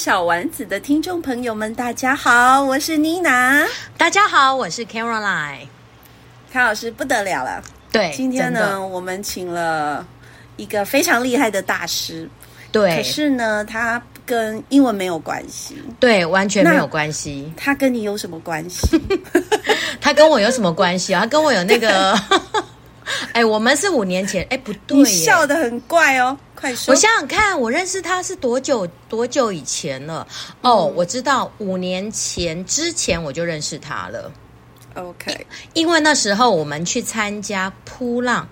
小丸子的听众朋友们，大家好，我是妮娜。大家好，我是 Caroline。卡老师不得了了，对，今天呢，我们请了一个非常厉害的大师，对，可是呢，他跟英文没有关系，对，完全没有关系。他跟你有什么关系？他跟我有什么关系啊？他跟我有那个。哎，我们是五年前，哎，不对，你笑得很怪哦，快说！我想想看，我认识他是多久多久以前了？哦，嗯，我知道，五年前之前我就认识他了。OK，因为那时候我们去参加扑浪，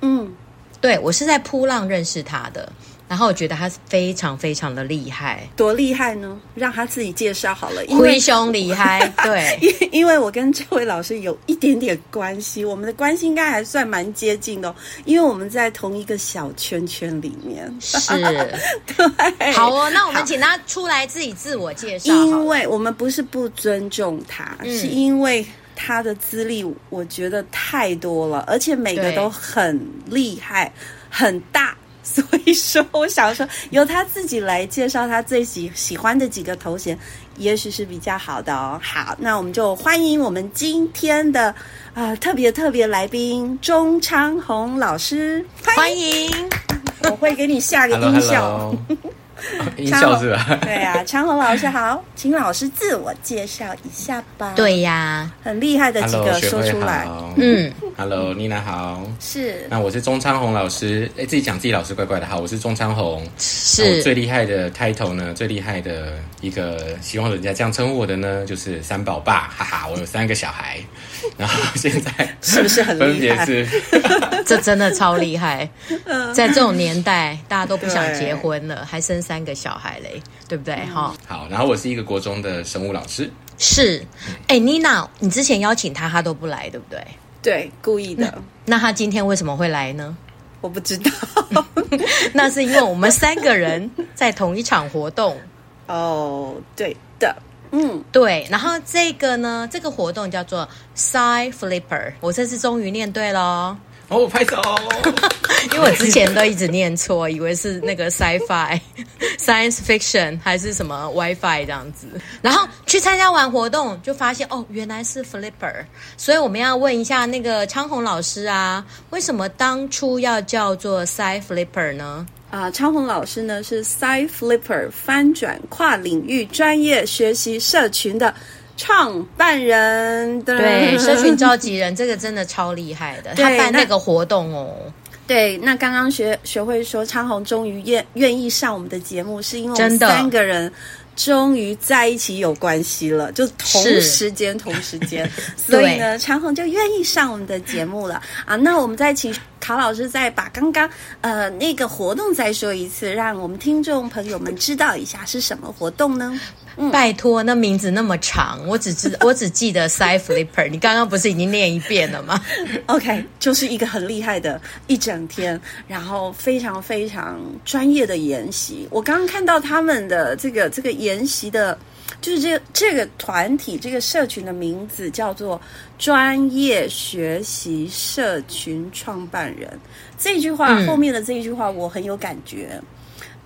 嗯，对，我是在扑浪认识他的。然后我觉得他是非常非常的厉害，多厉害呢？让他自己介绍好了。灰熊厉害，对，因因为我跟这位老师有一点点关系，我们的关系应该还算蛮接近的哦，因为我们在同一个小圈圈里面。是，对。好哦，那我们请他出来自己自我介绍。因为我们不是不尊重他，嗯，是因为他的资历我觉得太多了，而且每个都很厉害，很大。所以说，我想说，由他自己来介绍他最喜喜欢的几个头衔，也许是比较好的哦。好，那我们就欢迎我们今天的啊、呃、特别特别来宾钟昌宏老师，欢迎！欢迎我会给你下个音效。Hello, hello. 音效是吧？对呀、啊，昌宏老师好，请老师自我介绍一下吧。对呀、啊，很厉害的几个说出来。嗯，Hello，妮娜好。是。那我是钟昌宏老师，哎，自己讲自己老师怪怪的。好，我是钟昌宏。是。最厉害的 title 呢？最厉害的一个，希望人家这样称呼我的呢，就是三宝爸。哈哈，我有三个小孩，然后现在是不是很厉害？分别是，这真的超厉害。在这种年代，大家都不想结婚了，还生三个小孩嘞，对不对？哈、嗯。好，然后我是一个国中的生物老师。是。哎，妮娜，你之前邀请他，他都不来，对不对？对，故意的。那，那他今天为什么会来呢？我不知道。那是因为我们三个人在同一场活动。哦，对的。嗯，对。然后这个呢，这个活动叫做 Side Flipper。我这次终于念对了。哦，拍手！因为我之前都一直念错，以为是那个 sci-fi、science fiction 还是什么 WiFi 这样子。然后去参加完活动，就发现哦，原来是 flipper。所以我们要问一下那个昌宏老师啊，为什么当初要叫做 Sci Flipper 呢？啊，昌宏老师呢是 Sci Flipper 翻转跨领域专业学习社群的。创办人对。社群召集人，这个真的超厉害的。他办那个活动哦，对，那刚刚学学会说昌宏终于愿愿意上我们的节目，是因为我们三个人终于在一起有关系了，就同时间同时间，所以呢，昌宏就愿意上我们的节目了。啊。那我们再请卡老师再把刚刚呃那个活动再说一次，让我们听众朋友们知道一下是什么活动呢？嗯、拜托，那名字那么长，我只知 我只记得 Sci Flipper。你刚刚不是已经念一遍了吗？OK，就是一个很厉害的一整天，然后非常非常专业的研习。我刚刚看到他们的这个这个研习的就是这个、这个团体这个社群的名字叫做专业学习社群创办人。这句话、嗯、后面的这一句话我很有感觉，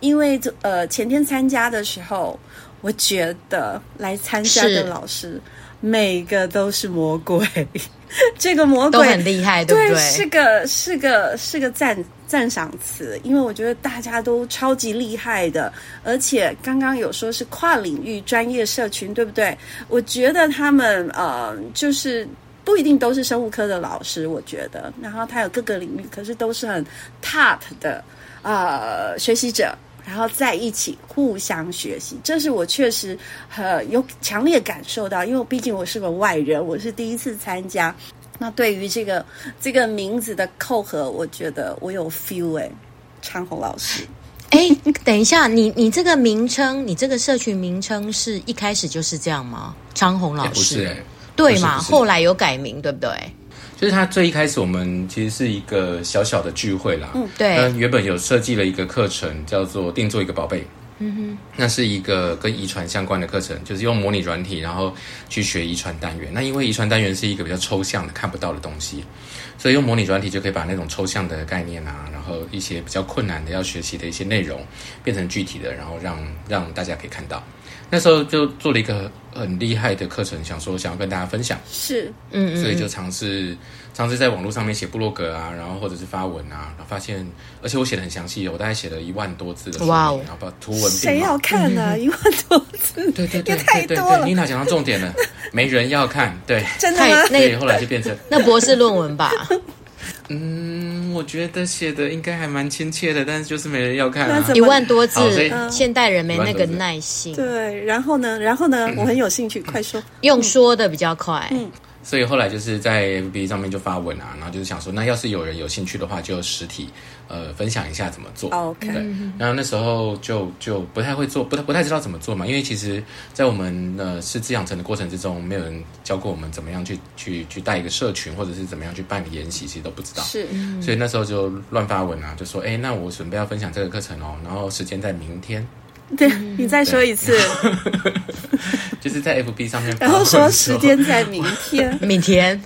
因为呃前天参加的时候，我觉得来参加的老师每个都是魔鬼。这个魔鬼都很厉害，对不对？对，是个是个是个赞赞赏词，因为我觉得大家都超级厉害的，而且刚刚有说是跨领域专业社群，对不对？我觉得他们呃，就是不一定都是生物科的老师，我觉得，然后他有各个领域，可是都是很 top 的呃学习者。然后在一起互相学习，这是我确实很有强烈感受到，因为毕竟我是个外人，我是第一次参加。那对于这个这个名字的扣合，我觉得我有 feel 哎，昌鸿老师。哎，等一下，你你这个名称，你这个社群名称是一开始就是这样吗？昌鸿老师，不是哎，对嘛？后来有改名，对不对？就是他最一开始，我们其实是一个小小的聚会啦。嗯，对。嗯，原本有设计了一个课程，叫做“定做一个宝贝”。嗯哼，那是一个跟遗传相关的课程，就是用模拟软体，然后去学遗传单元。那因为遗传单元是一个比较抽象的、看不到的东西，所以用模拟软体就可以把那种抽象的概念啊，然后一些比较困难的要学习的一些内容，变成具体的，然后让让大家可以看到。那时候就做了一个很厉害的课程，想说想要跟大家分享，是，嗯，所以就尝试尝试在网络上面写部落格啊，然后或者是发文啊，然后发现，而且我写的很详细，我大概写了一万多字的书，哇哦，然后把图文谁要看呢？一万多字，对对对，太多了。对对对，妮娜讲到重点了，没人要看，对，真的吗？所以后来就变成那博士论文吧。嗯，我觉得写的应该还蛮亲切的，但是就是没人要看啊。一万多字，现代人没那个耐心。对，然后呢？然后呢？我很有兴趣，快说。用说的比较快。嗯。所以后来就是在 FB 上面就发文啊，然后就是想说，那要是有人有兴趣的话，就实体呃分享一下怎么做。OK。对。然后那时候就就不太会做，不太不太知道怎么做嘛，因为其实，在我们呃师资养成的过程之中，没有人教过我们怎么样去去去带一个社群，或者是怎么样去办理研习，其实都不知道。是。所以那时候就乱发文啊，就说，哎，那我准备要分享这个课程哦，然后时间在明天。对，你再说一次，就是在 FB 上面，然后说时间在明天，明天，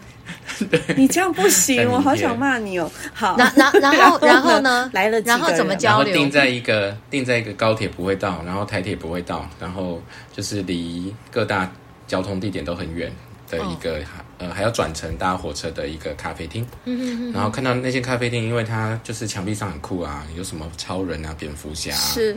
对，你这样不行，我好想骂你哦。好，然然然后然后呢？来了，然后怎么交流？定在一个定在一个高铁不会到，然后台铁不会到，然后就是离各大交通地点都很远的一个。呃，还要转乘搭火车的一个咖啡厅，然后看到那间咖啡厅，因为它就是墙壁上很酷啊，有什么超人啊、蝙蝠侠、是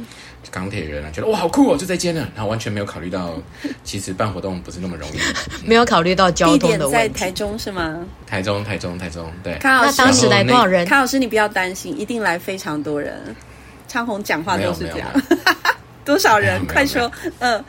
钢铁人啊，觉得哇好酷哦，就在间了，然后完全没有考虑到，其实办活动不是那么容易，没有考虑到交通的问题。在台中是吗？台中，台中，台中，对。康老师，那当时来多少人？康老师，你不要担心，一定来非常多人。昌宏讲话都是这样，多少人？快说，嗯。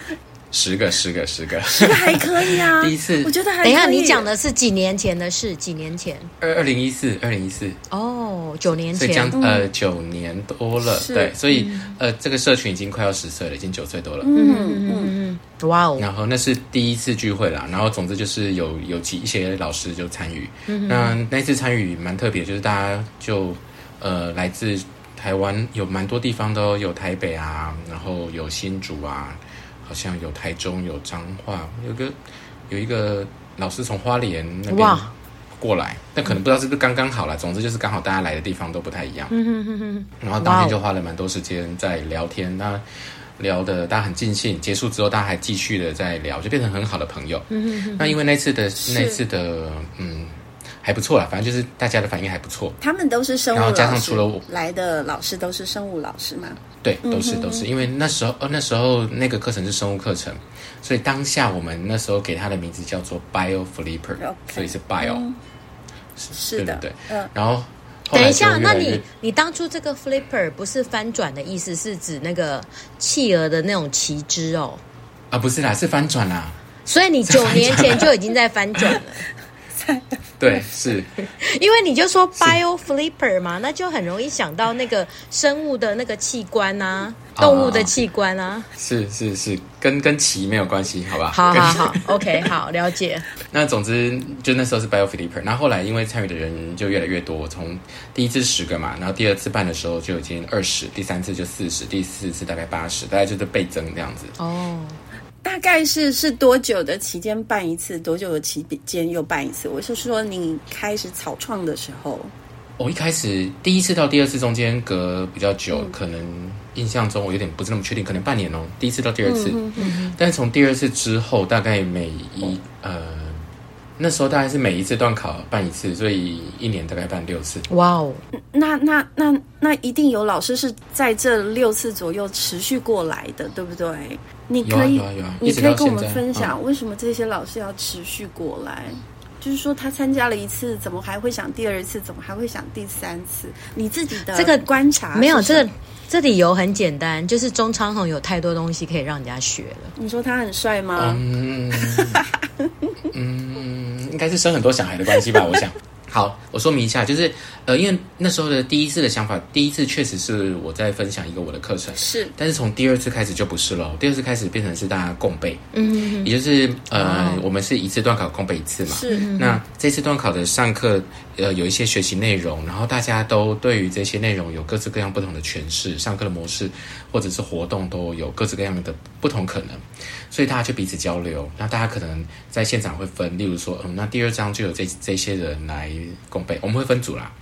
十个，十个，十个，十个还可以啊。第一次，我觉得还。等一下，你讲的是几年前的事？几年前？二二零一四，二零一四。哦，九年前。所以将呃九年多了，对，所以呃这个社群已经快要十岁了，已经九岁多了。嗯嗯嗯，哇哦。然后那是第一次聚会啦，然后总之就是有有几一些老师就参与。嗯。那那次参与蛮特别，就是大家就呃来自台湾有蛮多地方都有台北啊，然后有新竹啊。好像有台中，有彰化，有个有一个老师从花莲那边过来，但可能不知道是不是刚刚好了。总之就是刚好大家来的地方都不太一样。然后当天就花了蛮多时间在聊天，那聊的大家很尽兴。结束之后，大家还继续的在聊，就变成很好的朋友。那因为那次的那次的嗯。还不错啦，反正就是大家的反应还不错。他们都是生物老师，然后加上除了我来的老师都是生物老师嘛？对，都是都是，因为那时候呃那时候那个课程是生物课程，所以当下我们那时候给他的名字叫做 Bio Flipper，所以是 Bio，是的，对。嗯，然后等一下，那你你当初这个 Flipper 不是翻转的意思，是指那个企鹅的那种旗帜哦？啊，不是啦，是翻转啦。所以你九年前就已经在翻转了。对，是，因为你就说 bio flipper 嘛，那就很容易想到那个生物的那个器官啊，动物的器官啊。是是是，跟跟鳍没有关系，好吧？好好好，OK，好，了解。那总之，就那时候是 bio flipper，然后后来因为参与的人就越来越多，从第一次十个嘛，然后第二次办的时候就已经二十，第三次就四十，第四次大概八十，大概就是倍增这样子。哦。大概是是多久的期间办一次？多久的期间又办一次？我是说，你开始草创的时候，我、哦、一开始第一次到第二次中间隔比较久，嗯、可能印象中我有点不是那么确定，可能半年哦。第一次到第二次，嗯嗯嗯、但是从第二次之后，大概每一呃那时候大概是每一次段考办一次，所以一年大概办六次。哇哦，那那那那一定有老师是在这六次左右持续过来的，对不对？你可以，有啊有啊有啊、你可以跟我们分享为什么这些老师要持续过来？嗯、就是说他参加了一次，怎么还会想第二次？怎么还会想第三次？你自己的这个观察没有这个这理由很简单，就是钟昌宏有太多东西可以让人家学了。你说他很帅吗？嗯，嗯，应该是生很多小孩的关系吧，我想。好，我说明一下，就是呃，因为那时候的第一次的想法，第一次确实是我在分享一个我的课程，是，但是从第二次开始就不是了，第二次开始变成是大家共备，嗯，也就是呃，哦、我们是一次段考共备一次嘛，是，那这次段考的上课呃有一些学习内容，然后大家都对于这些内容有各式各样不同的诠释，上课的模式或者是活动都有各式各样的不同可能。所以大家就彼此交流，那大家可能在现场会分，例如说，嗯，那第二章就有这这些人来共备，我们会分组啦。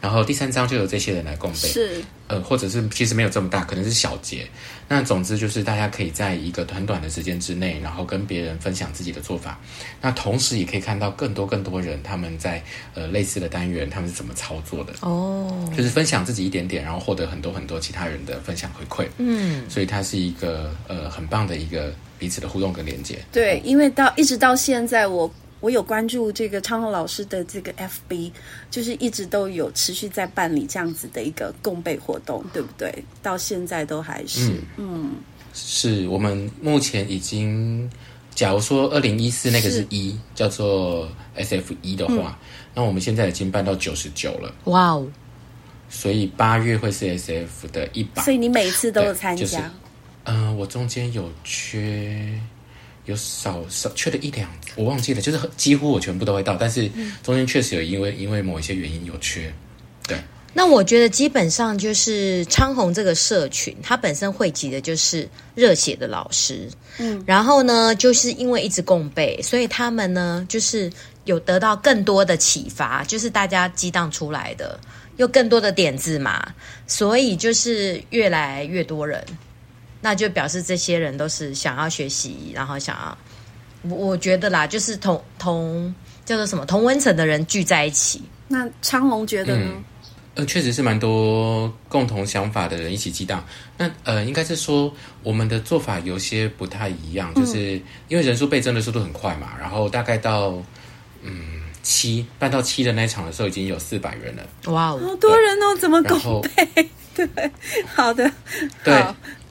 然后第三章就有这些人来共备，是，呃，或者是其实没有这么大，可能是小节。那总之就是大家可以在一个很短的时间之内，然后跟别人分享自己的做法。那同时也可以看到更多更多人他们在呃类似的单元他们是怎么操作的哦，就是分享自己一点点，然后获得很多很多其他人的分享回馈。嗯，所以它是一个呃很棒的一个彼此的互动跟连接。对，因为到一直到现在我。我有关注这个昌宏老师的这个 FB，就是一直都有持续在办理这样子的一个共备活动，对不对？到现在都还是，嗯，嗯是我们目前已经，假如说二零一四那个是一是叫做 SF 一的话，嗯、那我们现在已经办到九十九了，哇哦！所以八月会是 SF 的一百，所以你每次都有参加？就是、嗯、呃，我中间有缺。有少少缺了一两，我忘记了，就是几乎我全部都会到，但是中间确实有因为因为某一些原因有缺。对，那我觉得基本上就是昌宏这个社群，它本身汇集的就是热血的老师，嗯，然后呢，就是因为一直共备，所以他们呢就是有得到更多的启发，就是大家激荡出来的，有更多的点子嘛，所以就是越来越多人。那就表示这些人都是想要学习，然后想要，我我觉得啦，就是同同叫做什么同温层的人聚在一起。那昌宏觉得呢？嗯，呃，确实是蛮多共同想法的人一起激荡。那呃，应该是说我们的做法有些不太一样，就是因为人数倍增的速度很快嘛，然后大概到嗯七办到七的那一场的时候，已经有四百人了。哇哦，好多人哦，怎么共备？对，好的，对。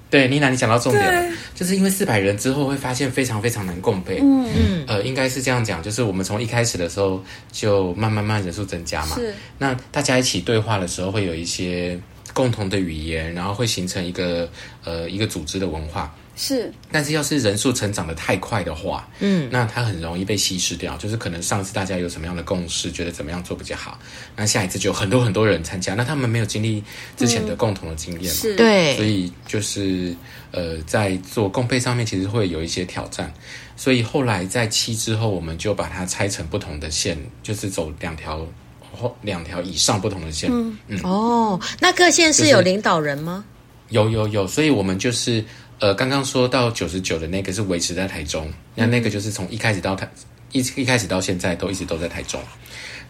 对，妮娜，你讲到重点了，就是因为四百人之后会发现非常非常难共配。嗯嗯，呃，应该是这样讲，就是我们从一开始的时候就慢慢慢人数增加嘛。是。那大家一起对话的时候，会有一些共同的语言，然后会形成一个呃一个组织的文化。是，但是要是人数成长得太快的话，嗯，那它很容易被稀释掉。就是可能上次大家有什么样的共识，觉得怎么样做比较好，那下一次就很多很多人参加，那他们没有经历之前的共同的经验嘛，是对，所以就是呃，在做共配上面其实会有一些挑战。所以后来在七之后，我们就把它拆成不同的线，就是走两条或两条以上不同的线。嗯，嗯哦，那各线是有领导人吗？有有有，所以我们就是。呃，刚刚说到九十九的那个是维持在台中，那那个就是从一开始到台一一开始到现在都一直都在台中。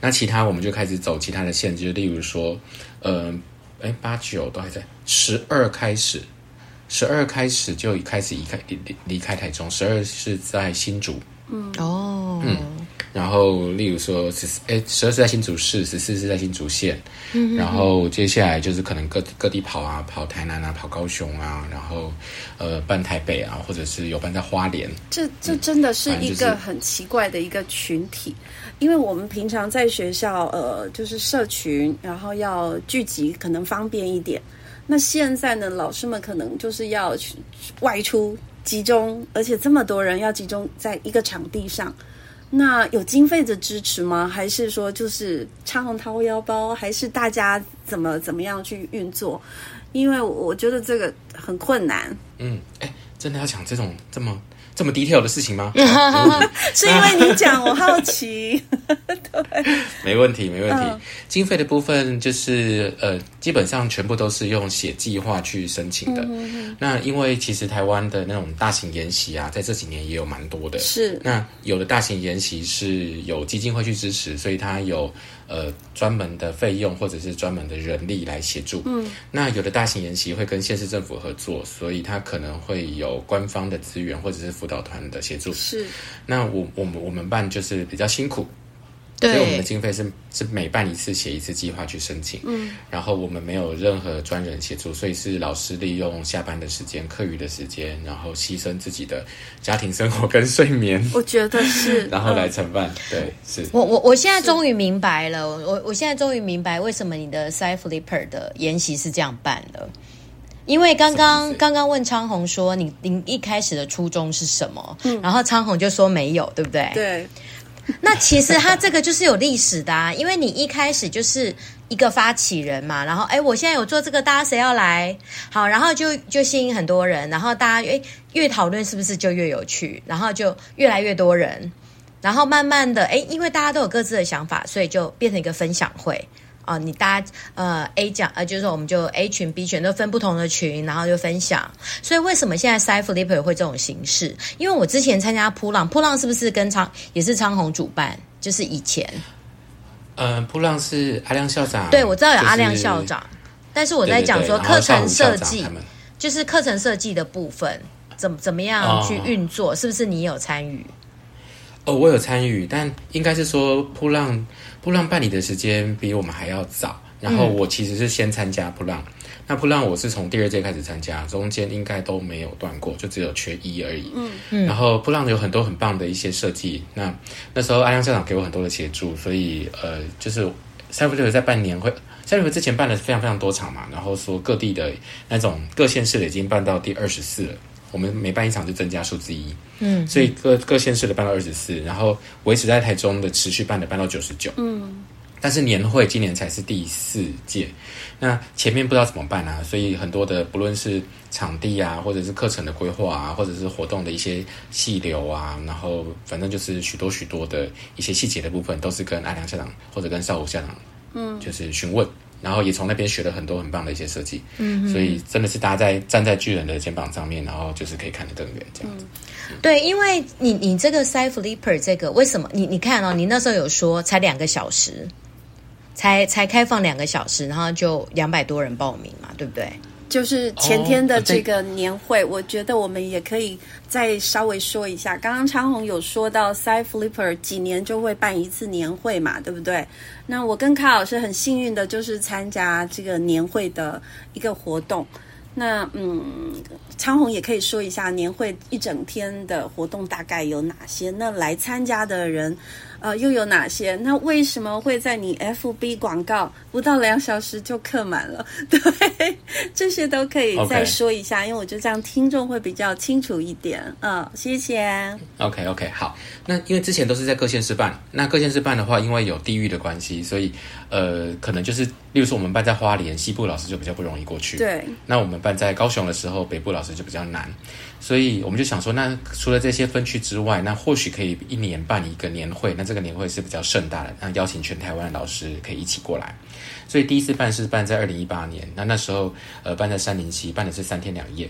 那其他我们就开始走其他的线，就例如说，呃，哎八九都还在，十二开始，十二开始就开始离开离离开台中，十二是在新竹。嗯哦嗯。然后，例如说十四，哎，十二是在新竹市，十四是在新竹县。嗯然后接下来就是可能各各地跑啊，跑台南啊，跑高雄啊，然后呃，办台北啊，或者是有办在花莲。这这真的是一个很奇怪的一个群体，嗯就是、因为我们平常在学校，呃，就是社群，然后要聚集，可能方便一点。那现在呢，老师们可能就是要去外出集中，而且这么多人要集中在一个场地上。那有经费的支持吗？还是说就是昌宏掏腰包？还是大家怎么怎么样去运作？因为我觉得这个很困难。嗯，哎，真的要讲这种这么这么 detail 的事情吗？是因为你讲，我好奇。对，没问题，没问题。嗯、经费的部分就是呃，基本上全部都是用写计划去申请的。那因为其实台湾的那种大型研习啊，在这几年也有蛮多的。是。那有的大型研习是有基金会去支持，所以它有呃专门的费用或者是专门的人力来协助。嗯。那有的大型研习会跟县市政府合作，所以它可能会有官方的资源或者是辅导团的协助。是。那我我们我们办就是比较辛苦。对。所以我们的经费是是每办一次写一次计划去申请，嗯，然后我们没有任何专人协助，所以是老师利用下班的时间、课余的时间，然后牺牲自己的家庭生活跟睡眠，我觉得是，然后来承办，嗯、对，是。我我我现在终于明白了，我我现在终于明白为什么你的 Sci Flipper 的研习是这样办的，因为刚刚刚刚问昌宏说你你一开始的初衷是什么，嗯，然后昌宏就说没有，对不对？对。那其实他这个就是有历史的啊，因为你一开始就是一个发起人嘛，然后哎，我现在有做这个，大家谁要来？好，然后就就吸引很多人，然后大家哎越讨论是不是就越有趣，然后就越来越多人，然后慢慢的哎，因为大家都有各自的想法，所以就变成一个分享会。啊、哦，你大家呃 A 讲呃，就是说我们就 A 群 B 群都分不同的群，然后就分享。所以为什么现在 Sci Flipper 会这种形式？因为我之前参加扑浪，扑浪是不是跟昌也是昌宏主办？就是以前，嗯，扑浪是阿亮校长，对，我知道有阿亮校长，就是、但是我在讲说课程设计，就是课程设计的部分，怎么怎么样去运作，哦、是不是你有参与？哦，我有参与，但应该是说扑浪。扑浪办理的时间比我们还要早，然后我其实是先参加扑浪，嗯、那扑浪我是从第二届开始参加，中间应该都没有断过，就只有缺一而已。嗯嗯。然后扑浪有很多很棒的一些设计，那那时候阿亮校长给我很多的协助，所以呃，就是 Sci Flipper 在办年会，Sci Flipper 之前办了非常非常多场嘛，然后说各地的那种各县市的已经办到第二十四了。我们每办一场就增加数字一，嗯，所以各各县市的办到二十四，然后维持在台中的持续办的办到九十九，嗯，但是年会今年才是第四届，那前面不知道怎么办啊，所以很多的不论是场地啊，或者是课程的规划啊，或者是活动的一些细流啊，然后反正就是许多许多的一些细节的部分，都是跟阿良校长或者跟少武校长，嗯，就是询问。然后也从那边学了很多很棒的一些设计，嗯，所以真的是大家在站在巨人的肩膀上面，然后就是可以看得更远这样子。嗯、对，因为你你这个 side Flipper 这个为什么你你看哦，你那时候有说才两个小时，才才开放两个小时，然后就两百多人报名嘛，对不对？就是前天的这个年会，哦、我觉得我们也可以再稍微说一下。刚刚昌鸿有说到 Sci Flipper 几年就会办一次年会嘛，对不对？那我跟卡老师很幸运的就是参加这个年会的一个活动。那嗯，昌鸿也可以说一下年会一整天的活动大概有哪些？那来参加的人。呃，又有哪些？那为什么会在你 FB 广告不到两小时就客满了？对，这些都可以再说一下.因为我觉得这样听众会比较清楚一点。嗯、呃，谢谢。OK OK，好。那因为之前都是在各县市办，那各县市办的话，因为有地域的关系，所以呃，可能就是，例如说我们办在花莲，西部老师就比较不容易过去。对。那我们办在高雄的时候，北部老师就比较难。所以我们就想说，那除了这些分区之外，那或许可以一年办一个年会。那这个年会是比较盛大的，那邀请全台湾的老师可以一起过来。所以第一次办是办在二零一八年，那那时候呃办在三零七，办的是三天两夜。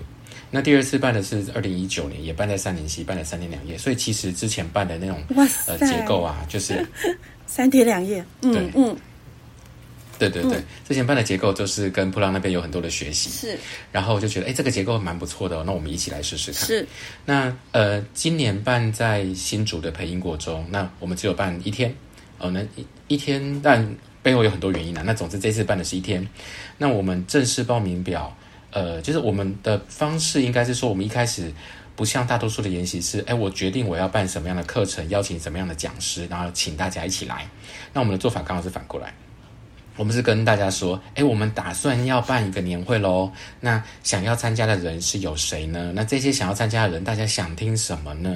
那第二次办的是二零一九年，也办在三零七，办了三天两夜。所以其实之前办的那种哇塞呃结构啊，就是 三天两夜。嗯嗯。对对对，嗯、之前办的结构就是跟普朗那边有很多的学习，是，然后我就觉得哎，这个结构蛮不错的，哦，那我们一起来试试看。是，那呃，今年办在新竹的培英国中，那我们只有办一天，哦，那一一天，但背后有很多原因啊。那总之这次办的是一天，那我们正式报名表，呃，就是我们的方式应该是说，我们一开始不像大多数的研习是，哎，我决定我要办什么样的课程，邀请什么样的讲师，然后请大家一起来。那我们的做法刚好是反过来。我们是跟大家说，哎，我们打算要办一个年会喽。那想要参加的人是有谁呢？那这些想要参加的人，大家想听什么呢？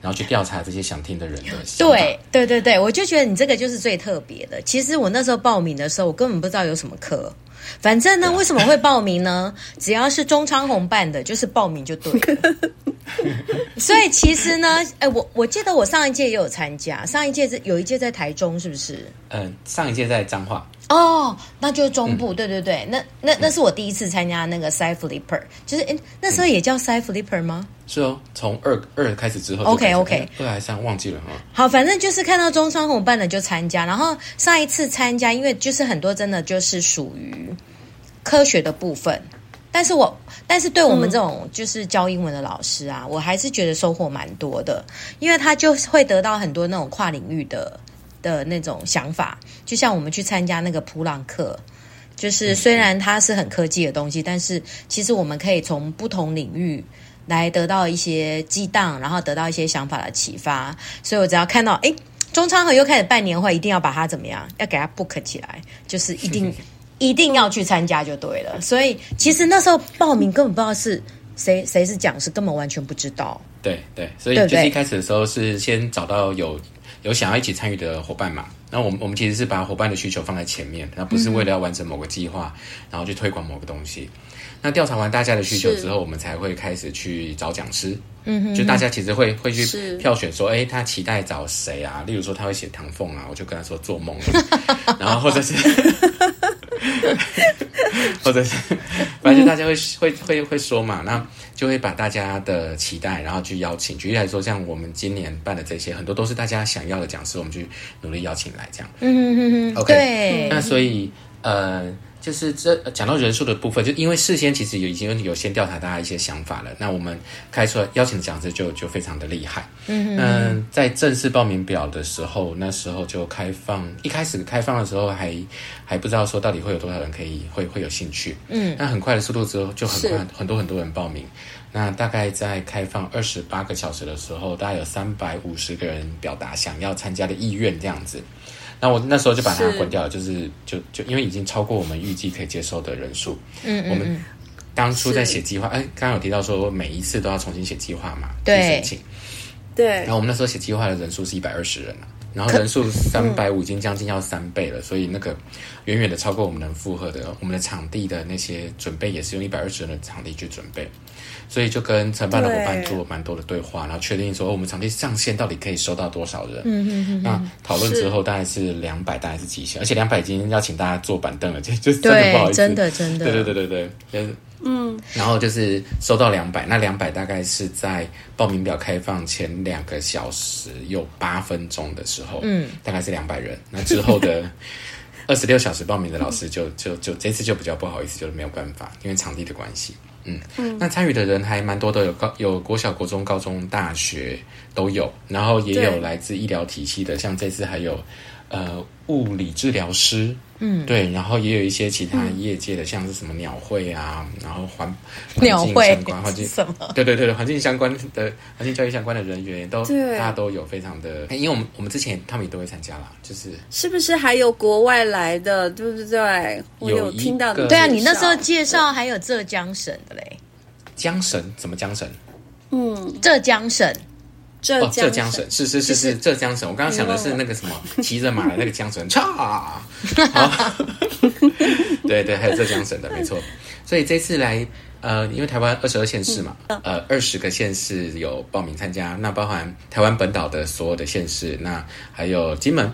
然后去调查这些想听的人的。对对对对，我就觉得你这个就是最特别的。其实我那时候报名的时候，我根本不知道有什么课，反正呢，为什么会报名呢？只要是中昌红办的，就是报名就对了。所以其实呢，哎，我我记得我上一届也有参加，上一届是有一届在台中，是不是？嗯，上一届在彰化。哦，那就是中部，嗯、对对对，那那那是我第一次参加那个 Side Flipper，就是哎，那时候也叫 Side Flipper 吗？是哦，从二二开始之后，OK OK，二还三忘记了哈。好，反正就是看到中昌红办的就参加，然后上一次参加，因为就是很多真的就是属于科学的部分，但是我但是对我们这种就是教英文的老师啊，嗯、我还是觉得收获蛮多的，因为他就会得到很多那种跨领域的。的那种想法，就像我们去参加那个普朗克，就是虽然它是很科技的东西，但是其实我们可以从不同领域来得到一些激荡，然后得到一些想法的启发。所以我只要看到，哎，中昌和又开始办年会，一定要把它怎么样，要给它 book 起来，就是一定一定要去参加就对了。所以其实那时候报名根本不知道是谁谁是讲师，根本完全不知道。对对，所以就是一开始的时候是先找到有。有想要一起参与的伙伴嘛？那我们我们其实是把伙伴的需求放在前面，那不是为了要完成某个计划，然后去推广某个东西。那调查完大家的需求之后，我们才会开始去找讲师。嗯哼，就大家其实会会去票选说，哎，他期待找谁啊？例如说他会写唐凤啊，我就跟他说做梦。然后或者是，或者是，反正大家会会会会说嘛，那。就会把大家的期待，然后去邀请。举例来说，像我们今年办的这些，很多都是大家想要的讲师，我们去努力邀请来这样。嗯嗯嗯 OK，对那所以呃，就是这讲到人数的部分，就因为事先其实有已经有先调查大家一些想法了，那我们开出来邀请的讲师就就非常的厉害。嗯嗯，在正式报名表的时候，那时候就开放，一开始开放的时候还还不知道说到底会有多少人可以会会有兴趣。嗯，那很快的速度之后就很快很多很多人报名。那大概在开放二十八个小时的时候，大概有三百五十个人表达想要参加的意愿，这样子。那我那时候就把它关掉了，是就是就就因为已经超过我们预计可以接受的人数。嗯，嗯，我们当初在写计划，哎是，刚刚有提到说每一次都要重新写计划嘛，对去申请。对。然后我们那时候写计划的人数是一百二十人啊，然后人数三百五已经将近要三倍了，嗯、所以那个远远的超过我们能负荷的。我们的场地的那些准备也是用一百二十人的场地去准备。所以就跟承办的伙伴做蛮多的对话，对然后确定说我们场地上限到底可以收到多少人。嗯嗯嗯。那讨论之后大概是两百，大概是极限，而且两百已经邀请大家坐板凳了，就就真的不好意思。真的真的。对对对对对，就是嗯。然后就是收到两百，那两百大概是在报名表开放前两个小时有八分钟的时候，嗯，大概是两百人。那之后的 二十六小时报名的老师就就就这次就比较不好意思，就是没有办法，因为场地的关系。嗯，那参与的人还蛮多的，有高有国小、国中、高中、大学都有，然后也有来自医疗体系的，像这次还有呃物理治疗师。嗯，对，然后也有一些其他业界的，像是什么鸟会啊，然后环环境相关环境什么，对对对环境相关的环境教育相关的人员都，大家都有非常的，因为我们我们之前他们也都会参加啦，就是是不是还有国外来的，对不对？我有听到的，对啊，你那时候介绍还有浙江省的嘞，江省什么江省？嗯，浙江省。浙浙江省是是是是浙江省，我刚刚想的是那个什么骑着马的那个江省，嚓，对对，还有浙江省的，没错。所以这次来，呃，因为台湾二十二县市嘛，呃，二十个县市有报名参加，那包含台湾本岛的所有的县市，那还有金门，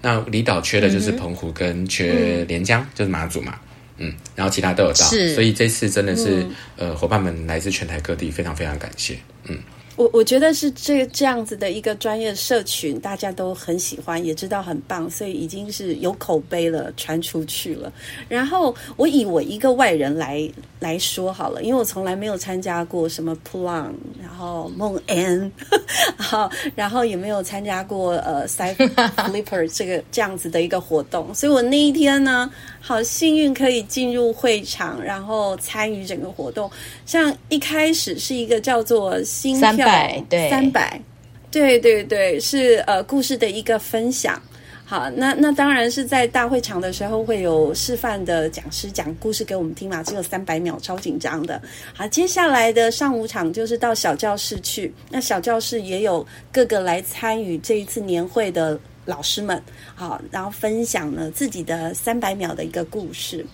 那离岛缺的就是澎湖跟缺连江，就是马祖嘛，嗯，然后其他都有到，所以这次真的是，呃，伙伴们来自全台各地，非常非常感谢，嗯。我我觉得是这这样子的一个专业社群，大家都很喜欢，也知道很棒，所以已经是有口碑了，传出去了。然后我以我一个外人来来说好了，因为我从来没有参加过什么 Plum，然后梦安，好，然后也没有参加过呃 Side Flipper 这个这样子的一个活动，所以我那一天呢，好幸运可以进入会场，然后参与整个活动。像一开始是一个叫做心跳。百对，三百，对对对，是呃故事的一个分享。好，那那当然是在大会场的时候会有示范的讲师讲故事给我们听嘛，只有三百秒，超紧张的。好，接下来的上午场就是到小教室去，那小教室也有各个来参与这一次年会的老师们，好，然后分享了自己的三百秒的一个故事。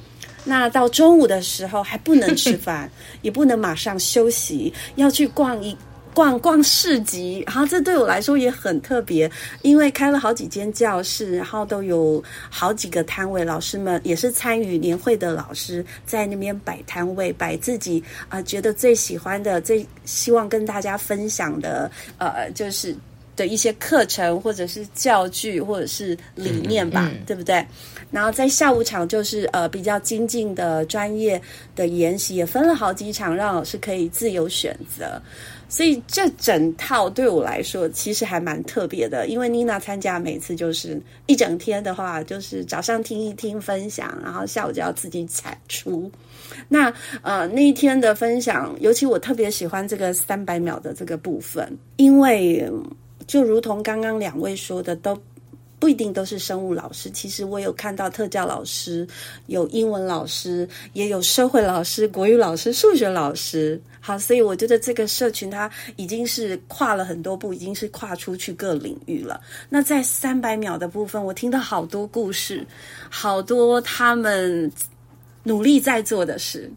那到中午的时候还不能吃饭，也不能马上休息，要去逛一。逛逛市集，然后这对我来说也很特别，因为开了好几间教室，然后都有好几个摊位，老师们也是参与年会的老师在那边摆摊位，摆自己啊、呃、觉得最喜欢的、最希望跟大家分享的，呃，就是的一些课程或者是教具或者是理念吧，嗯嗯、对不对？然后在下午场就是呃比较精进的专业的研习，也分了好几场，让老师可以自由选择。所以这整套对我来说其实还蛮特别的，因为妮娜参加每次就是一整天的话，就是早上听一听分享，然后下午就要自己产出。那呃那一天的分享，尤其我特别喜欢这个三百秒的这个部分，因为就如同刚刚两位说的都。不一定都是生物老师，其实我有看到特教老师，有英文老师，也有社会老师、国语老师、数学老师。好，所以我觉得这个社群它已经是跨了很多步，已经是跨出去各领域了。那在三百秒的部分，我听到好多故事，好多他们努力在做的事，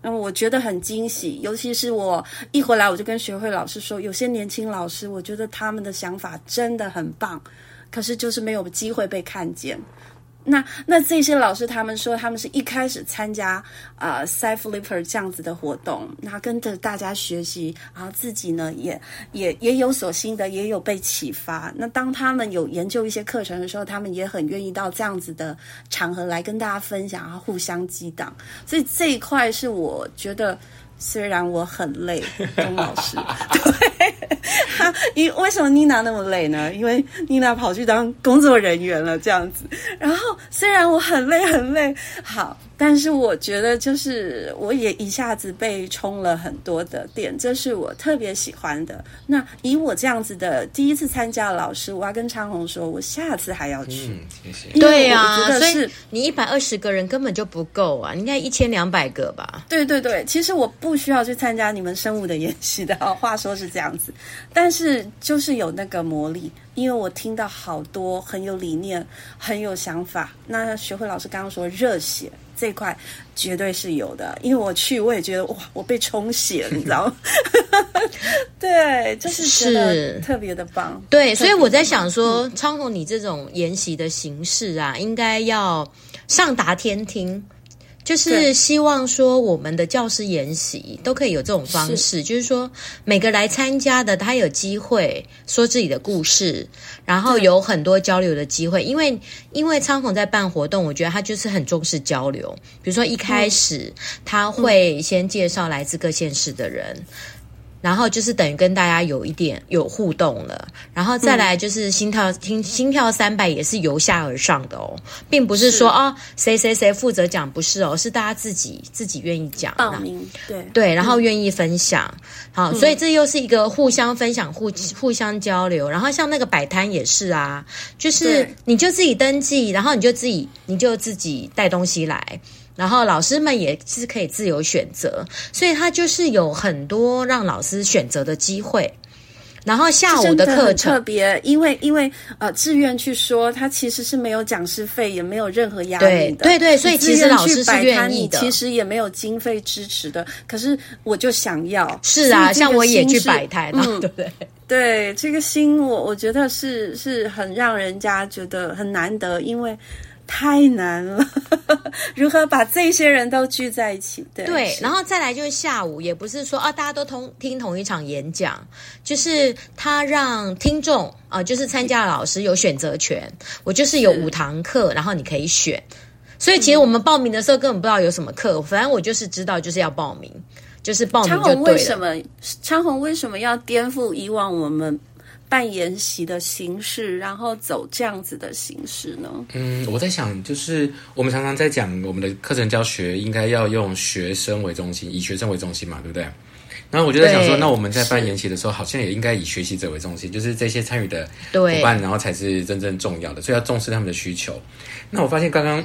那么我觉得很惊喜。尤其是我一回来，我就跟学会老师说，有些年轻老师，我觉得他们的想法真的很棒。可是就是没有机会被看见。那那这些老师他们说，他们是一开始参加啊、呃、Sci-Flipper 这样子的活动，那跟着大家学习，然后自己呢也也也有所心得，也有被启发。那当他们有研究一些课程的时候，他们也很愿意到这样子的场合来跟大家分享，然后互相激荡。所以这一块是我觉得。虽然我很累，钟老师，对，哈因为什么妮娜那么累呢？因为妮娜跑去当工作人员了，这样子。然后虽然我很累很累，好。但是我觉得，就是我也一下子被充了很多的电，这是我特别喜欢的。那以我这样子的第一次参加的老师，我要跟昌宏说，我下次还要去。嗯、谢谢。对啊，所以你一百二十个人根本就不够啊，应该一千两百个吧？对对对，其实我不需要去参加你们生物的演习的，话说是这样子，但是就是有那个魔力。因为我听到好多很有理念、很有想法。那学会老师刚刚说热血这块绝对是有的，因为我去我也觉得哇，我被冲洗了，你知道吗？对，就是觉得特别的棒。对，所以我在想说，昌鸿你这种研习的形式啊，应该要上达天听。就是希望说，我们的教师研习都可以有这种方式，是就是说，每个来参加的他有机会说自己的故事，然后有很多交流的机会。因为因为昌孔在办活动，我觉得他就是很重视交流。比如说一开始他会先介绍来自各县市的人。然后就是等于跟大家有一点有互动了，然后再来就是心跳听、嗯、心跳三百也是由下而上的哦，并不是说哦、谁谁谁负责讲，不是哦，是大家自己自己愿意讲，报名对。对，然后愿意分享，嗯、好，所以这又是一个互相分享、互互相交流。然后像那个摆摊也是啊，就是你就自己登记，然后你就自己你就自己带东西来。然后老师们也是可以自由选择，所以他就是有很多让老师选择的机会。然后下午的课程特别，因为因为呃，自愿去说，他其实是没有讲师费，也没有任何压力的。对对对，所以其实老师是愿意的，其实也没有经费支持的。可是我就想要，是啊，像我也去摆摊，嗯，对 不对？对，这个心我我觉得是是很让人家觉得很难得，因为。太难了，如何把这些人都聚在一起？对，对，然后再来就是下午，也不是说啊，大家都同听同一场演讲，就是他让听众啊、呃，就是参加的老师有选择权。我就是有五堂课，然后你可以选。所以其实我们报名的时候根本不知道有什么课，反正我就是知道就是要报名，就是报名就对了。昌宏为什么？昌宏为什么要颠覆以往我们？办研习的形式，然后走这样子的形式呢？嗯，我在想，就是我们常常在讲我们的课程教学应该要用学生为中心，以学生为中心嘛，对不对？然后我就在想说，那我们在办研习的时候，好像也应该以学习者为中心，就是这些参与的伙伴，然后才是真正重要的，所以要重视他们的需求。那我发现刚刚。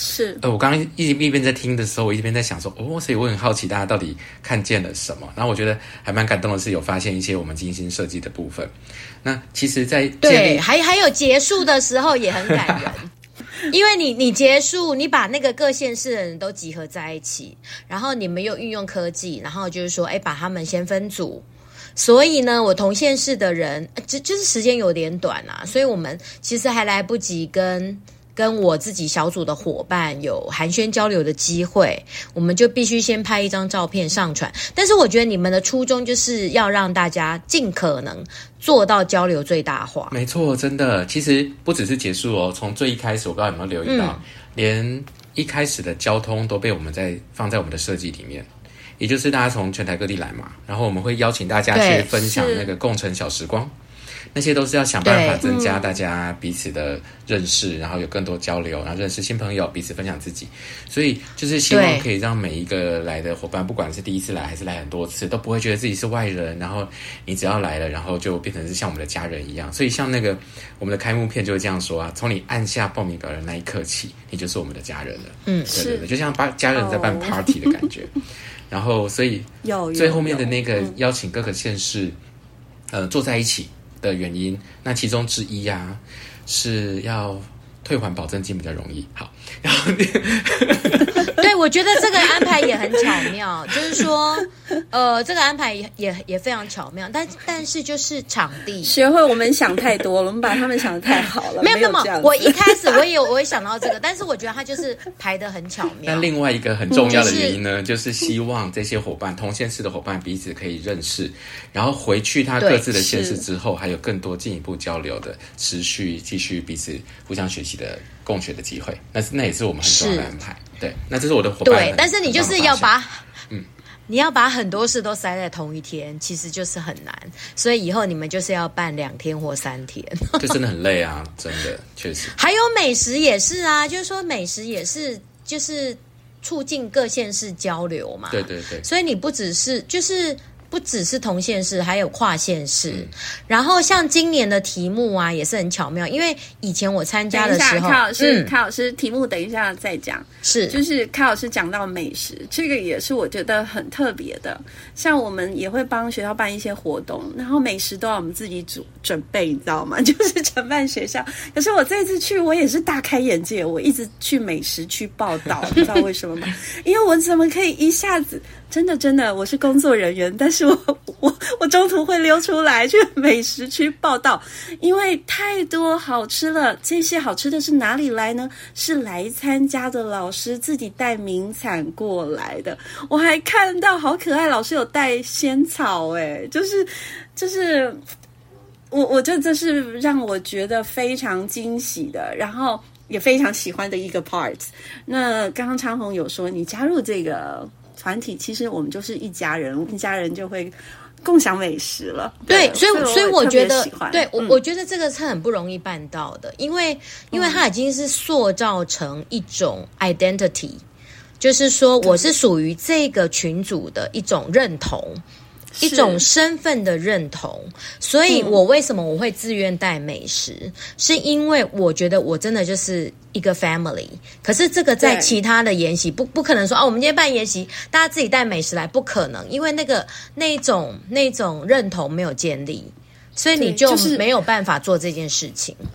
是，呃，我刚刚一一边在听的时候，我一边在想说，哦，所以我很好奇大家到底看见了什么。然后我觉得还蛮感动的是，有发现一些我们精心设计的部分。那其实在，在对，还还有结束的时候也很感人。因为你你结束，你把那个各县市的人都集合在一起，然后你们又运用科技，然后就是说，哎，把他们先分组。所以呢，我同县市的人，就就是时间有点短啊，所以我们其实还来不及跟。跟我自己小组的伙伴有寒暄交流的机会，我们就必须先拍一张照片上传。但是我觉得你们的初衷就是要让大家尽可能做到交流最大化。没错，真的，其实不只是结束哦，从最一开始，我不知道有没有留意到，嗯、连一开始的交通都被我们在放在我们的设计里面，也就是大家从全台各地来嘛，然后我们会邀请大家去分享那个共乘小时光。那些都是要想办法增加大家彼此的认识，嗯、然后有更多交流，然后认识新朋友，彼此分享自己。所以就是希望可以让每一个来的伙伴，不管是第一次来还是来很多次，都不会觉得自己是外人。然后你只要来了，然后就变成是像我们的家人一样。所以像那个我们的开幕片就会这样说啊：从你按下报名表的那一刻起，你就是我们的家人了。嗯，对对对，就像把家人在办 party 的感觉。哦、然后所以最后面的那个邀请各个县市，呃，坐在一起。的原因，那其中之一呀、是要退还保证金比较容易。好，然 后对，我觉得这个安排也很巧妙，就是说，呃，这个安排也也也非常巧妙，但但是就是场地，学会我们想太多了，我们把他们想的太好了。没有没有，我一开始我也有我也想到这个，但是我觉得他就是排的很巧妙。那另外一个很重要的原因呢，嗯就是、就是希望这些伙伴同县市的伙伴彼此可以认识，然后回去他各自的县市之后，还有更多进一步交流的，持续继续彼此互相学习的。共学的机会，那是那也是我们很重要的安排。对，那这是我的伙伴。对，但是你就是要把，嗯，你要把很多事都塞在同一天，其实就是很难。所以以后你们就是要办两天或三天，就真的很累啊，真的确实。还有美食也是啊，就是说美食也是就是促进各县市交流嘛。对对对。所以你不只是就是。不只是同县市，还有跨县市。嗯、然后像今年的题目啊，也是很巧妙。因为以前我参加的时候，卡老师，嗯、卡老师题目等一下再讲。是，就是卡老师讲到美食，这个也是我觉得很特别的。像我们也会帮学校办一些活动，然后美食都要我们自己准准备，你知道吗？就是承办学校。可是我这次去，我也是大开眼界。我一直去美食区报道，你知道为什么吗？因为我怎么可以一下子？真的，真的，我是工作人员，但是我 我我中途会溜出来去美食区报道，因为太多好吃了。这些好吃的是哪里来呢？是来参加的老师自己带名产过来的。我还看到好可爱，老师有带仙草，哎，就是就是，我我觉得这是让我觉得非常惊喜的，然后也非常喜欢的一个 part。那刚刚昌红有说你加入这个。团体其实我们就是一家人，一家人就会共享美食了。对，所以所以，我觉得，对我、嗯、我觉得这个是很不容易办到的，因为因为它已经是塑造成一种 identity，、嗯、就是说我是属于这个群组的一种认同。一种身份的认同，所以我为什么我会自愿带美食，嗯，是因为我觉得我真的就是一个 family。可是这个在其他的研习不不可能说啊，我们今天办研习，大家自己带美食来，不可能，因为那个那种那种认同没有建立，所以你就没有办法做这件事情。就是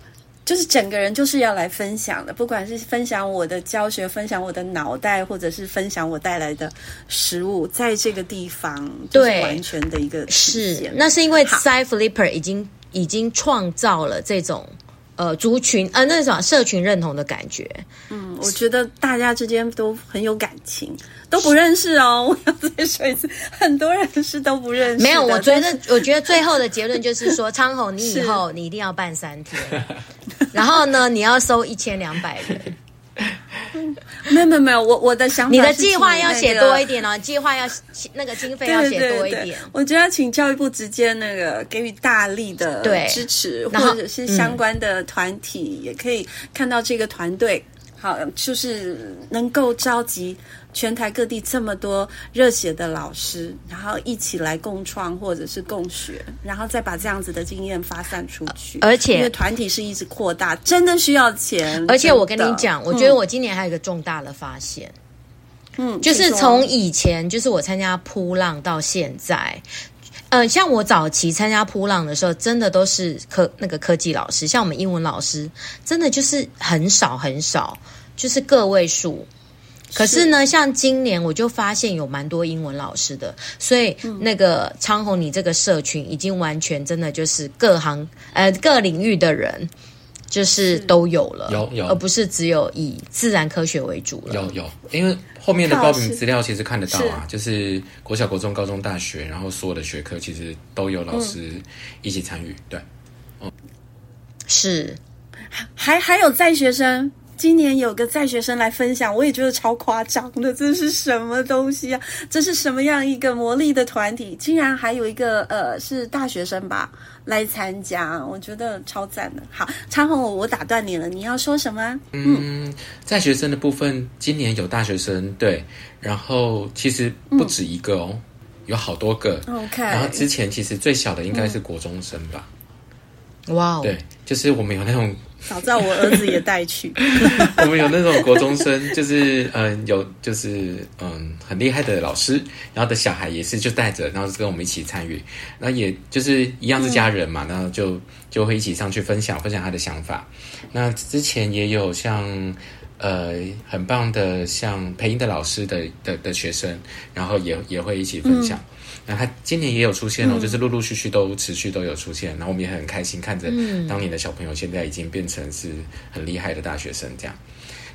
整个人就是要来分享的，不管是分享我的教学，分享我的脑袋，或者是分享我带来的食物，在这个地方，对，完全的一个是，那是因为 Side Flipper 已经已经创造了这种。呃，族群呃，那种社群认同的感觉，嗯，我觉得大家之间都很有感情，都不认识哦。我要再说一次，很多人是都不认识。没有，我觉得，我觉得最后的结论就是说，昌宏，你以后 你一定要办三天，然后呢，你要收一千两百人。没有没有没有，我我的想法，你的计划要写多一点哦，计划要那个经费要写多一点。对对对，我觉得要请教育部直接那个给予大力的支持，或者是相关的团体也可以看到这个团队。好，就是能够召集全台各地这么多热血的老师，然后一起来共创或者是共学，然后再把这样子的经验发散出去。而且，因为团体是一直扩大，真的需要钱。而且我跟你讲，我觉得我今年还有一个重大的发现，嗯，就是从以前就是我参加扑浪到现在。呃，像我早期参加扑浪的时候，真的都是科那个科技老师，像我们英文老师，真的就是很少很少，就是个位数。可是呢，像今年我就发现有蛮多英文老师的，所以那个昌宏，你这个社群已经完全真的就是各行呃各领域的人，就是都有了，有有，而不是只有以自然科学为主了。有有，因为后面的报名资料其实看得到啊，就是国小、国中、高中、大学，然后所有的学科其实都有老师一起参与。嗯、对，哦，是，还还有在学生。今年有个在学生来分享，我也觉得超夸张的，这是什么东西啊？这是什么样一个魔力的团体？竟然还有一个呃是大学生吧来参加，我觉得超赞的。好，昌鸿，我打断你了，你要说什么？嗯，在学生的部分，今年有大学生对，然后其实不止一个哦，嗯、有好多个。OK，然后之前其实最小的应该是国中生吧？哇哦、嗯，对，就是我们有那种。早知道我儿子也带去。我们有那种国中生，就是嗯，有就是嗯很厉害的老师，然后的小孩也是就带着，然后跟我们一起参与。那也就是一样是家人嘛，然后就就会一起上去分享分享他的想法。那之前也有像呃很棒的像配音的老师的的的学生，然后也也会一起分享。那他今年也有出现哦，嗯、就是陆陆续续都持续都有出现，然后我们也很开心看着当年的小朋友现在已经变成是很厉害的大学生这样。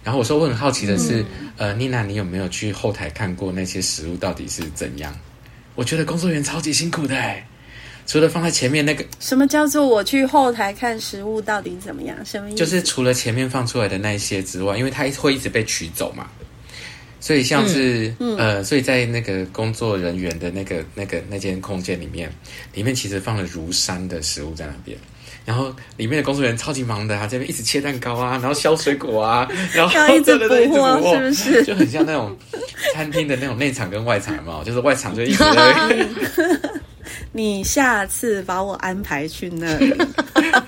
然后我说我很好奇的是，嗯、呃，妮娜，你有没有去后台看过那些食物到底是怎样？我觉得工作人员超级辛苦的哎，除了放在前面那个，什么叫做我去后台看食物到底怎么样？什么意思？就是除了前面放出来的那些之外，因为它会一直被取走嘛。所以像是、嗯嗯、呃，所以在那个工作人员的那个那个那间空间里面，里面其实放了如山的食物在那边，然后里面的工作人员超级忙的啊，这边一直切蛋糕啊，然后削水果啊，然后一直补货，是不是？就很像那种餐厅的那种内场跟外场嘛，就是外场就一直。你下次把我安排去那里，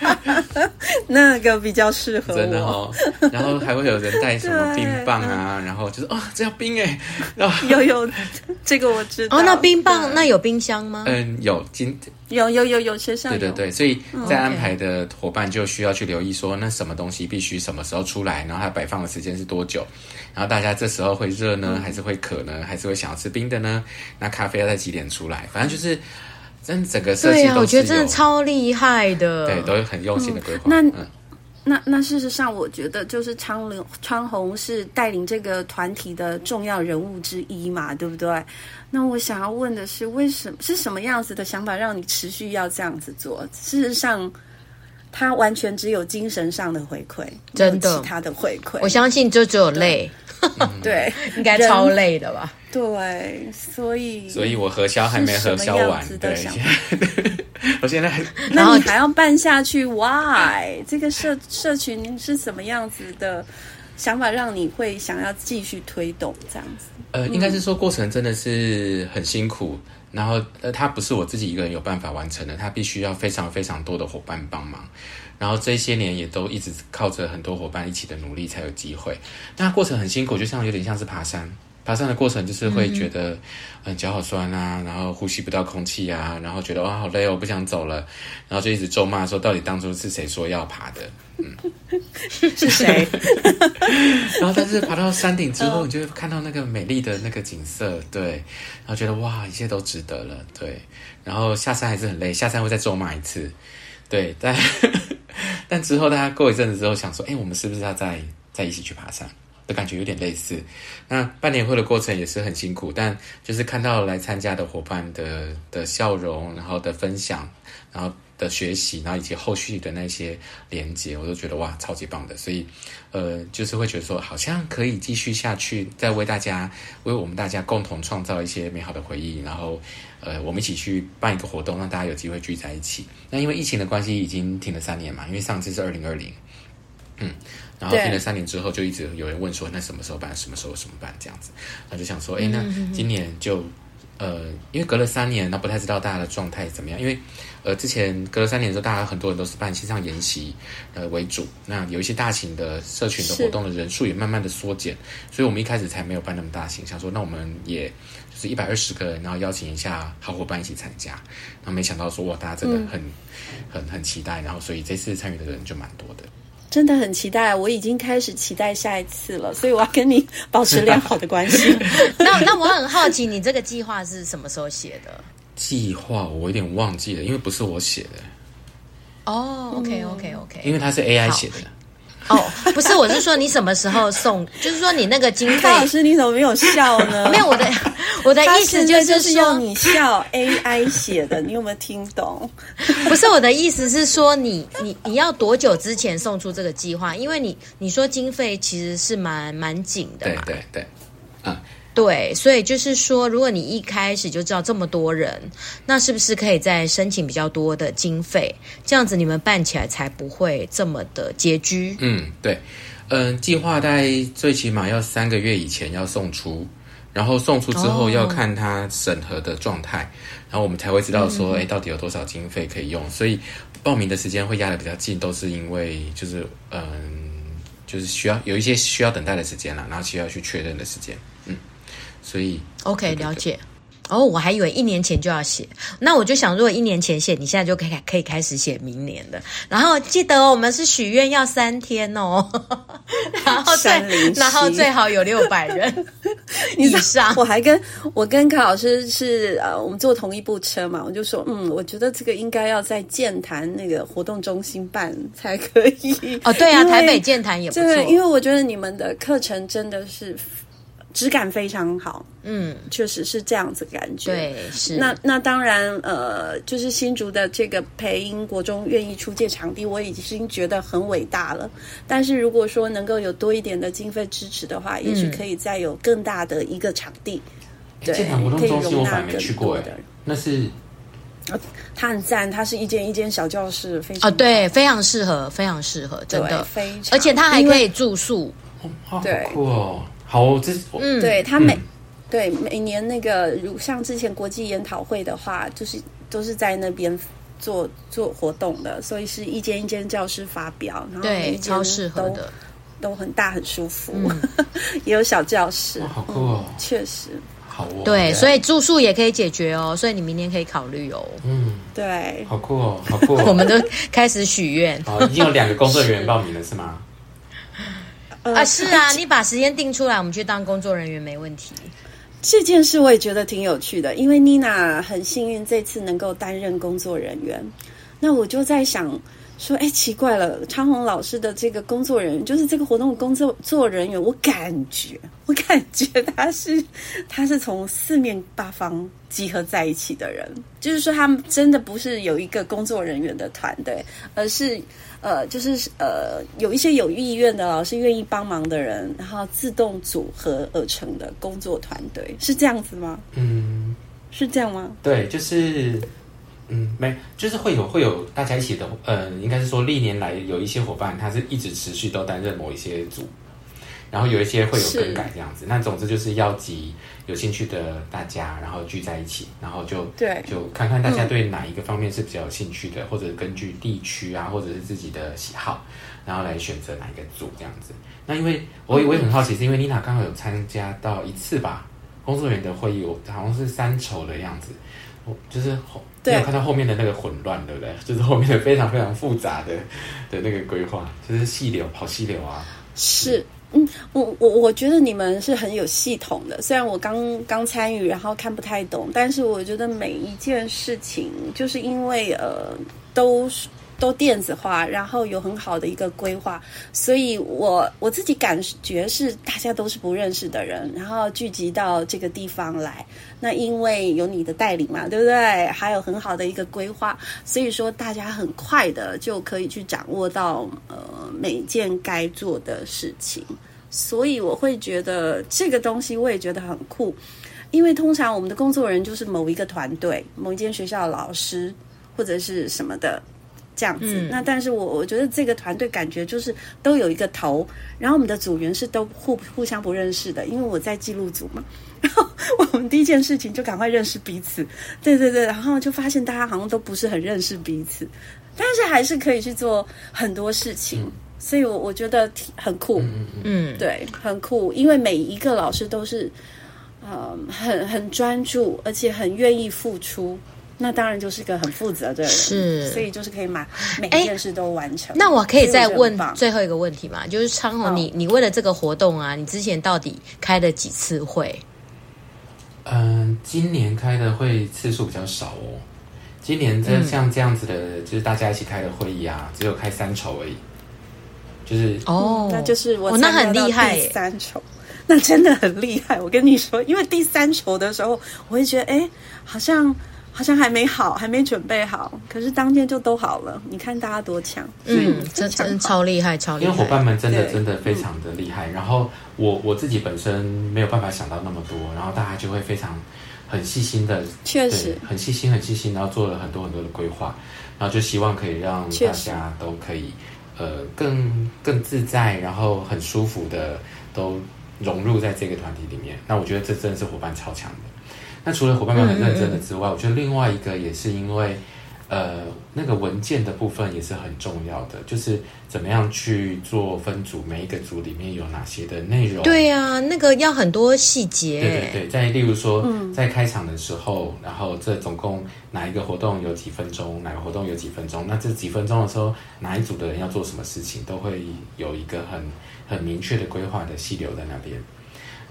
那个比较适合我。真的哦，然后还会有人带什么冰棒啊，然后就是哦，这要冰哎，然后有有这个我知道。哦，那冰棒那有冰箱吗？嗯，有今有有有有学生。对对对，所以在安排的伙伴就需要去留意说，那什么东西必须什么时候出来，然后它摆放的时间是多久，然后大家这时候会热呢，还是会渴呢，还是会想要吃冰的呢？那咖啡要在几点出来？反正就是。真整个设计都是，对啊，我觉得真的超厉害的，对，都是很用心的规划。那、嗯、那那事实上，我觉得就是昌鸿昌宏是带领这个团体的重要人物之一嘛，对不对？那我想要问的是，为什么是什么样子的想法让你持续要这样子做？事实上，他完全只有精神上的回馈，真的，其他的回馈，我相信就只有累。对，应该超累的吧？对，所以，所以我核销还没核销完，对，我现在还，那你还要办下去？Why？这个社社群是什么样子的想法，让你会想要继续推动这样子？呃，应该是说过程真的是很辛苦，然后呃，它不是我自己一个人有办法完成的，它必须要非常非常多的伙伴帮忙。然后这些年也都一直靠着很多伙伴一起的努力才有机会。那过程很辛苦，就像有点像是爬山。爬山的过程就是会觉得，嗯，脚好酸啊，然后呼吸不到空气啊，然后觉得哇好累哦，我不想走了，然后就一直咒骂说，到底当初是谁说要爬的？嗯，是谁？然后但是爬到山顶之后，你就会看到那个美丽的那个景色，对，然后觉得哇，一切都值得了，对。然后下山还是很累，下山会再咒骂一次，对，但。但之后，大家过一阵子之后，想说：“哎，我们是不是要再再一起去爬山？”的感觉有点类似。那办年会的过程也是很辛苦，但就是看到来参加的伙伴的的笑容，然后的分享，然后的学习，然后以及后续的那些连接，我都觉得哇，超级棒的。所以，呃，就是会觉得说，好像可以继续下去，再为大家，为我们大家共同创造一些美好的回忆，然后。呃，我们一起去办一个活动，让大家有机会聚在一起。那因为疫情的关系，已经停了三年嘛。因为上次是二零二零，嗯，然后停了三年之后，就一直有人问说，那什么时候办？什么时候什么办？这样子，那就想说，哎，那今年就呃，因为隔了三年，那不太知道大家的状态怎么样。因为呃，之前隔了三年的时候，大家很多人都是办线上研习呃为主，那有一些大型的社群的活动的人数也慢慢的缩减，所以我们一开始才没有办那么大型，想说那我们也就是一百二十个人，然后邀请一下好伙伴一起参加，然后没想到说哇，大家真的很、嗯、很很期待，然后所以这次参与的人就蛮多的。真的很期待，我已经开始期待下一次了，所以我要跟你保持良好的关系。那那我很好奇，你这个计划是什么时候写的？计划我有点忘记了，因为不是我写的。哦、oh,，OK OK OK，因为它是 AI 写的。哦，不是，我是说你什么时候送？就是说你那个经费。老师，你怎么没有笑呢？没有，我的 我的意思就是说用你笑 AI 写的，你有没有听懂？不是，我的意思是说你你你要多久之前送出这个计划？因为你你说经费其实是蛮蛮紧的嘛。对对对，嗯。对，所以就是说，如果你一开始就知道这么多人，那是不是可以再申请比较多的经费？这样子你们办起来才不会这么的拮据。嗯，对，嗯、呃，计划大概最起码要三个月以前要送出，然后送出之后要看它审核的状态，哦、然后我们才会知道说，哎、嗯，到底有多少经费可以用。所以报名的时间会压得比较近，都是因为就是嗯、呃，就是需要有一些需要等待的时间了，然后需要去确认的时间。嗯所以，OK，了解。哦，我还以为一年前就要写，那我就想，如果一年前写，你现在就可以可以开始写明年的。然后记得我们是许愿要三天哦，然后最然后最好有六百人 以上。我还跟我跟卡老师是呃，我们坐同一部车嘛，我就说，嗯，我觉得这个应该要在健谈那个活动中心办才可以。哦，对啊，台北健谈也不错，因为我觉得你们的课程真的是。质感非常好，嗯，确实是这样子感觉。对，是。那那当然，呃，就是新竹的这个培英国中愿意出借场地，我已经觉得很伟大了。但是如果说能够有多一点的经费支持的话，嗯、也许可以再有更大的一个场地。对，这场活动中心我还没去过的，那是，它很赞，它是一间一间小教室，非常啊，对，非常适合，非常适合，真的，非常。而且它还可以住宿，对，酷哦。好，这嗯，对他每、嗯、对每年那个，如像之前国际研讨会的话，就是都是在那边做做活动的，所以是一间一间教室发表，然后每一间超适合的，都很大很舒服，嗯、也有小教室，好酷哦，嗯、确实。好哦，对，所以住宿也可以解决哦，所以你明年可以考虑哦，嗯，对，好酷哦，好酷、哦，我们都开始许愿，好，已经有两个工作人员报名了，是吗？呃、啊，是啊，你把时间定出来，我们去当工作人员没问题。这件事我也觉得挺有趣的，因为妮娜很幸运这次能够担任工作人员。那我就在想说，哎，奇怪了，昌宏老师的这个工作人员，就是这个活动的工作做人员，我感觉，我感觉他是 他是从四面八方集合在一起的人，就是说他们真的不是有一个工作人员的团队，而是。呃，就是呃，有一些有意愿的老师愿意帮忙的人，然后自动组合而成的工作团队，是这样子吗？嗯，是这样吗？对，就是，嗯，没，就是会有会有大家一起的，呃，应该是说历年来有一些伙伴，他是一直持续都担任某一些组。然后有一些会有更改这样子，那总之就是要集有兴趣的大家，然后聚在一起，然后就对，就看看大家对哪一个方面是比较有兴趣的，嗯、或者根据地区啊，或者是自己的喜好，然后来选择哪一个组这样子。那因为我也我也很好奇，是因为妮娜刚好有参加到一次吧，工作人员的会议，好像是三筹的样子，我就是后没有看到后面的那个混乱，对不对？就是后面的非常非常复杂的的那个规划，就是细流跑细流啊，是。嗯，我我我觉得你们是很有系统的，虽然我刚刚参与，然后看不太懂，但是我觉得每一件事情，就是因为呃，都是。都电子化，然后有很好的一个规划，所以我我自己感觉是大家都是不认识的人，然后聚集到这个地方来。那因为有你的带领嘛，对不对？还有很好的一个规划，所以说大家很快的就可以去掌握到呃每件该做的事情。所以我会觉得这个东西我也觉得很酷，因为通常我们的工作人员就是某一个团队、某一间学校的老师或者是什么的。这样子。嗯、那但是我我觉得这个团队感觉就是都有一个头，然后我们的组员是都互互相不认识的，因为我在记录组嘛。然后我们第一件事情就赶快认识彼此，对对对，然后就发现大家好像都不是很认识彼此，但是还是可以去做很多事情。嗯。所以我，我我觉得挺很酷，嗯，对，很酷，因为每一个老师都是，呃，很很专注，而且很愿意付出，那当然就是一个很负责的人，是，所以就是可以把每一件事都完成。那我可以再问最后一个问题吗？就是昌宏，你你为了这个活动啊，你之前到底开了几次会？嗯，今年开的会次数比较少哦。今年这像这样子的，嗯、就是大家一起开的会议啊，只有开三筹而已。就是哦、嗯，那就是我那很厉害，三筹，那真的很厉害。我跟你说，因为第三筹的时候，我会觉得，哎，好像好像还没好，还没准备好。可是当天就都好了。你看大家多强，嗯，真真超厉害，超厉害。因为伙伴们真的真的非常的厉害。然后我我自己本身没有办法想到那么多，然后大家就会非常很细心的，确实很细心很细心，然后做了很多很多的规划，然后就希望可以让大家都可以。呃，更更自在，然后很舒服的都融入在这个团体里面。那我觉得这真的是伙伴超强的。那除了伙伴们很认真的之外，嗯嗯嗯，我觉得另外一个也是因为。呃，那个文件的部分也是很重要的，就是怎么样去做分组，每一个组里面有哪些的内容。对呀、啊，那个要很多细节。对对对，在例如说，在开场的时候，嗯、然后这总共哪一个活动有几分钟，哪个活动有几分钟，那这几分钟的时候，哪一组的人要做什么事情，都会有一个很很明确的规划的细流在那边。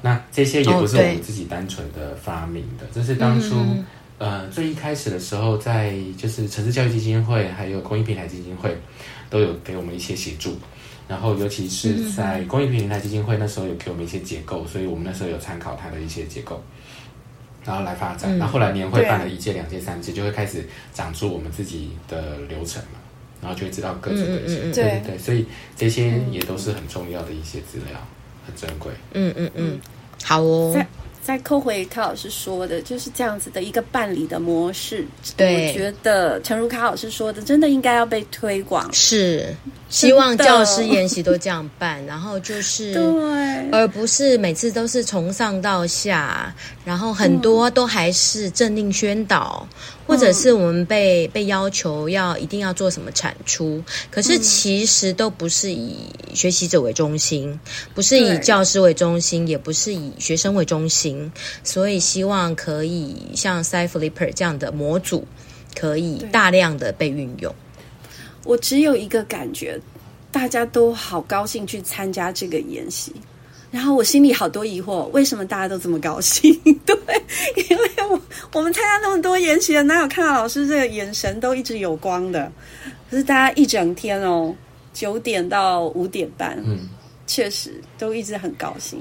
那这些也不是我们自己单纯的发明的，这是当初。呃，最一开始的时候，在就是城市教育基金会还有公益平台基金会，都有给我们一些协助。然后，尤其是在公益平台基金会那时候有给我们一些结构，所以我们那时候有参考它的一些结构，然后来发展。那后后来年会办了一届、两届、三届，就会开始长出我们自己的流程嘛，然后就会知道各自的一些，对对对，所以这些也都是很重要的一些资料，很珍贵。嗯嗯嗯，好哦。再再扣回卡老师说的，就是这样子的一个办理的模式。对，我觉得诚如卡老师说的，真的应该要被推广。是，希望教师研习都这样办，然后就是，对，而不是每次都是从上到下，然后很多都还是政令宣导。嗯或者是我们被被要求要一定要做什么产出，可是其实都不是以学习者为中心，不是以教师为中心，也不是以学生为中心，所以希望可以像 SciFlipper 这样的模组，可以大量的被运用。我只有一个感觉，大家都好高兴去参加这个研习。然后我心里好多疑惑，为什么大家都这么高兴？对，因为我我们参加那么多研习，哪有看到老师这个眼神都一直有光的？可是大家一整天哦，九点到五点半，嗯，确实都一直很高兴。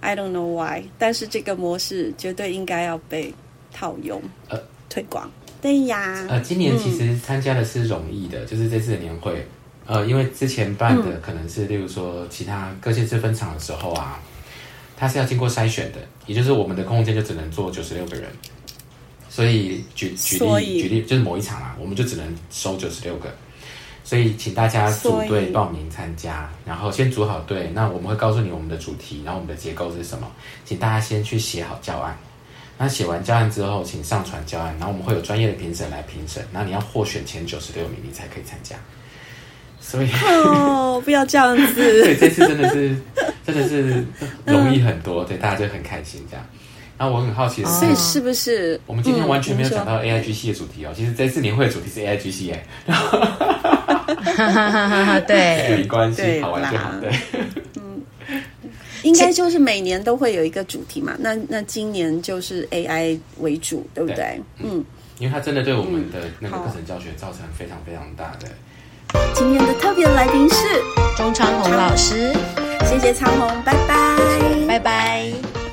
I don't know why，但是这个模式绝对应该要被套用，呃，推广。对呀，呃，今年其实参加的是容易的，嗯、就是这次的年会。呃，因为之前办的可能是，例如说其他各县市分场的时候啊，它是要经过筛选的，也就是我们的空间就只能坐九十六个人，所以举举例举例就是某一场啊，我们就只能收九十六个，所以请大家组队报名参加，然后先组好队，那我们会告诉你我们的主题，然后我们的结构是什么，请大家先去写好教案，那写完教案之后，请上传教案，然后我们会有专业的评审来评审，那你要获选前九十六名，你才可以参加。所以哦，不要这样子。对，这次真的是真的是容易很多，对，大家就很开心这样。然后我很好奇是，所以是不是我们今天完全没有讲到 AIGC 的主题哦？其实这次年会的主题是 AIGC 哎。对，没关系，好玩就好。对，嗯，应该就是每年都会有一个主题嘛。那那今年就是 AI 为主，对不对？嗯，因为它真的对我们的那个课程教学造成非常非常大的。今天的特别来宾是钟昌红老师，谢谢昌红，拜拜，拜拜。